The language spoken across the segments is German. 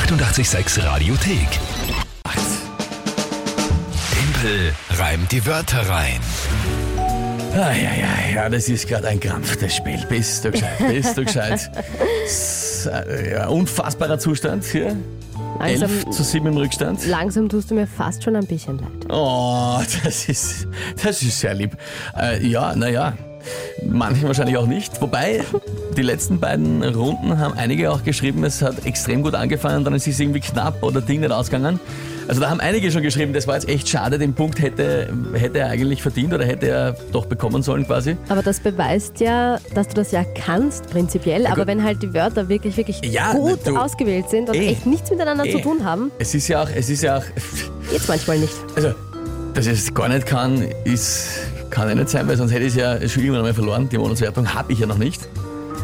886 Radiothek. Tempel reimt die Wörter rein. Ah, ja, ja, ja, das ist gerade ein Krampf, das Spiel. Bist du gescheit, bist du gescheit. S- äh, Ja, unfassbarer Zustand hier. Langsam, 11 zu 7 im Rückstand. langsam tust du mir fast schon ein bisschen leid. Oh, das ist, das ist sehr lieb. Äh, ja, naja, manchen wahrscheinlich auch nicht. Wobei, die letzten beiden Runden haben einige auch geschrieben, es hat extrem gut angefangen, dann ist es irgendwie knapp oder Ding nicht ausgegangen. Also da haben einige schon geschrieben, das war jetzt echt schade, den Punkt hätte, hätte er eigentlich verdient oder hätte er doch bekommen sollen quasi. Aber das beweist ja, dass du das ja kannst, prinzipiell. Aber gut. wenn halt die Wörter wirklich, wirklich Ja, gut du- ausgewählt sind und Eh. echt nichts miteinander Eh. zu tun haben, Es ist ja auch, es ist ja auch, geht's manchmal nicht. also, dass ich es gar nicht kann, ist, kann ja nicht sein, weil sonst hätte ich es ja schon irgendwann einmal verloren. Die Monatswertung habe ich ja noch nicht.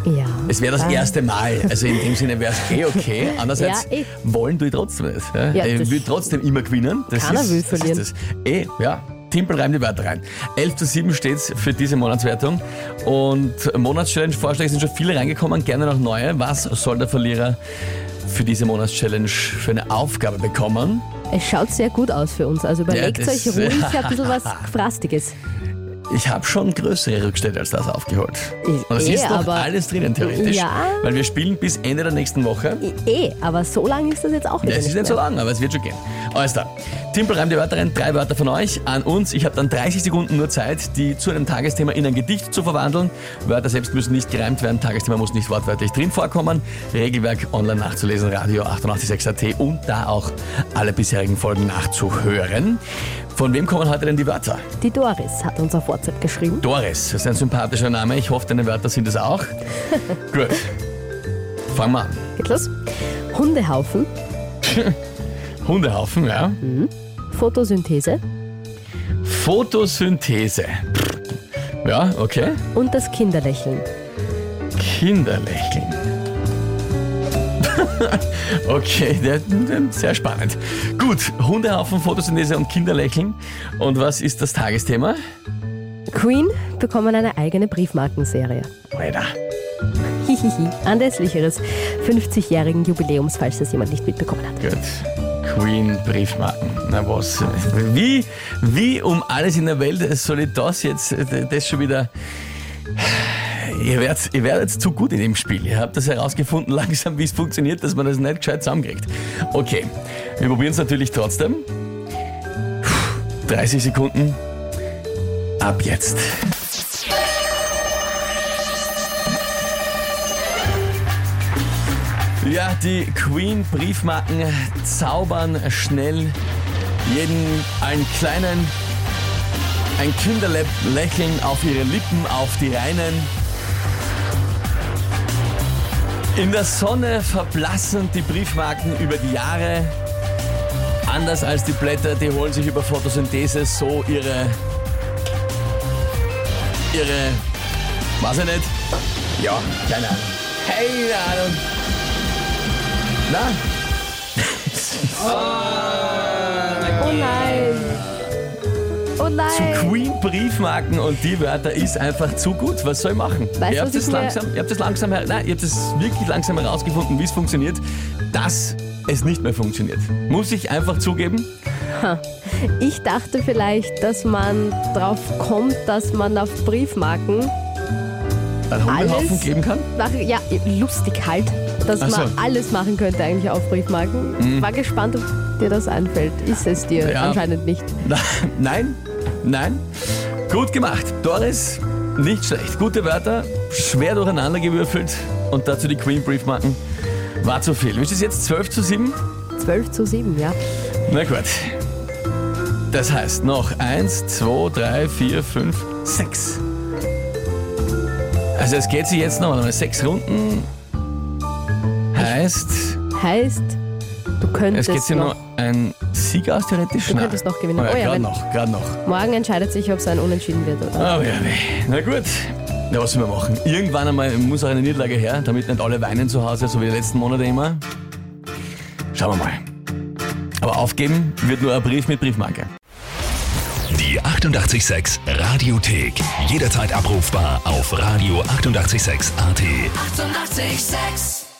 Ja. Es wäre das erste Mal. Also in dem Sinne wäre es eh okay. Andererseits Ja, wollen ich trotzdem nicht. Ja? Ja, ich das- will trotzdem immer gewinnen. Das Keiner ist, will das verlieren. Ist das. Eh, ja. Timpel reimt die Wörter rein. 11 zu 7 steht für diese Monatswertung. Und Monatschallenge-Vorschläge sind schon viele reingekommen, gerne noch neue. Was soll der Verlierer für diese Monatschallenge für eine Aufgabe bekommen? Es schaut sehr gut aus für uns. Also überlegt Ja, das- euch ruhig ein bisschen was Frastiges. Ich habe schon größere Rückstände als das aufgeholt. Und es eh, ist noch aber- alles drinnen, theoretisch. Ja. Weil wir spielen bis Ende der nächsten Woche. Eh, aber so lange ist das jetzt auch Ja, es ist nicht so lang, aber es wird schon gehen. Alles klar. Timpel reimt die Wörter rein, drei Wörter von euch an uns. Ich habe dann 30 Sekunden nur Zeit, die zu einem Tagesthema in ein Gedicht zu verwandeln. Wörter selbst müssen nicht gereimt werden, Tagesthema muss nicht wortwörtlich drin vorkommen. Regelwerk online nachzulesen, Radio 886.at und da auch alle bisherigen Folgen nachzuhören. Von wem kommen heute denn die Wörter? Die Doris hat uns auf WhatsApp geschrieben. Doris, das ist ein sympathischer Name. Ich hoffe, deine Wörter sind es auch. Gut. Fangen wir an. Geht los. Hundehaufen, Hundehaufen, ja. Photosynthese Photosynthese. Ja, okay. und das Kinderlächeln. Kinderlächeln. okay, sehr spannend. Gut, Hundehaufen, Photosynthese und Kinderlächeln. Und was ist das Tagesthema? Queen bekommen eine eigene Briefmarkenserie. Alter. Hihihi. Anlässlicheres 50-jährigen Jubiläums, falls das jemand nicht mitbekommen hat. Gut. Queen Briefmarken. Na was? Wie, wie um alles in der Welt soll ich das jetzt, das schon wieder... Ihr werdet, ihr werdet zu gut in dem Spiel. Ihr habt das herausgefunden langsam, wie es funktioniert, dass man das nicht gescheit zusammenkriegt. Okay, wir probieren es natürlich trotzdem. 30 Sekunden. Ab jetzt. Ja, die Queen Briefmarken zaubern schnell jeden einen kleinen, ein Kinderlächeln auf ihre Lippen, auf die Reinen. In der Sonne verblassen die Briefmarken über die Jahre. Anders als die Blätter, die holen sich über Photosynthese so ihre, ihre, weiß ich nicht, ja, keine Ahnung, keine Ahnung. Na? Oh Oh zu! Queen Briefmarken und die Wörter ist einfach zu gut. Was soll ich machen? Weißt ihr, habt was ich langsam, ihr habt das langsam, nein, ihr habt das wirklich langsam herausgefunden, wie es funktioniert, dass es nicht mehr funktioniert. Muss ich einfach zugeben? Ich dachte vielleicht, dass man drauf kommt, dass man auf Briefmarken Einen Hundehaufen Alles? geben kann? Nach, ja, lustig halt, dass so. Mhm. man alles machen könnte eigentlich auf Briefmarken. War gespannt, ob dir das einfällt. Ist es dir Ja. anscheinend nicht. Nein, nein. Gut gemacht. Doris, nicht schlecht. Gute Wörter, schwer durcheinander gewürfelt und dazu die Queen Briefmarken. War zu viel. Ist es jetzt 12 zu 7? 12 zu 7, ja. Na gut. Das heißt noch 1, 2, 3, 4, 5, 6. Also es geht sich jetzt noch einmal. Sechs Runden heißt, Heißt, du es könntest geht sich noch, noch ein Sieg aus theoretisch. Du Nein. könntest noch gewinnen. Oh ja, Oh ja, gerade wenn- noch, gerade noch. morgen entscheidet sich, ob es ein Unentschieden wird oder. Oh ja, weh. Na gut. Na, was sollen wir machen? Irgendwann einmal muss auch eine Niederlage her, damit nicht alle weinen zu Hause, so wie die letzten Monate immer. Schauen wir mal. Aber aufgeben wird nur ein Brief mit Briefmarke. Die 886 Radiothek. Jederzeit abrufbar auf radio886.at. 886! 886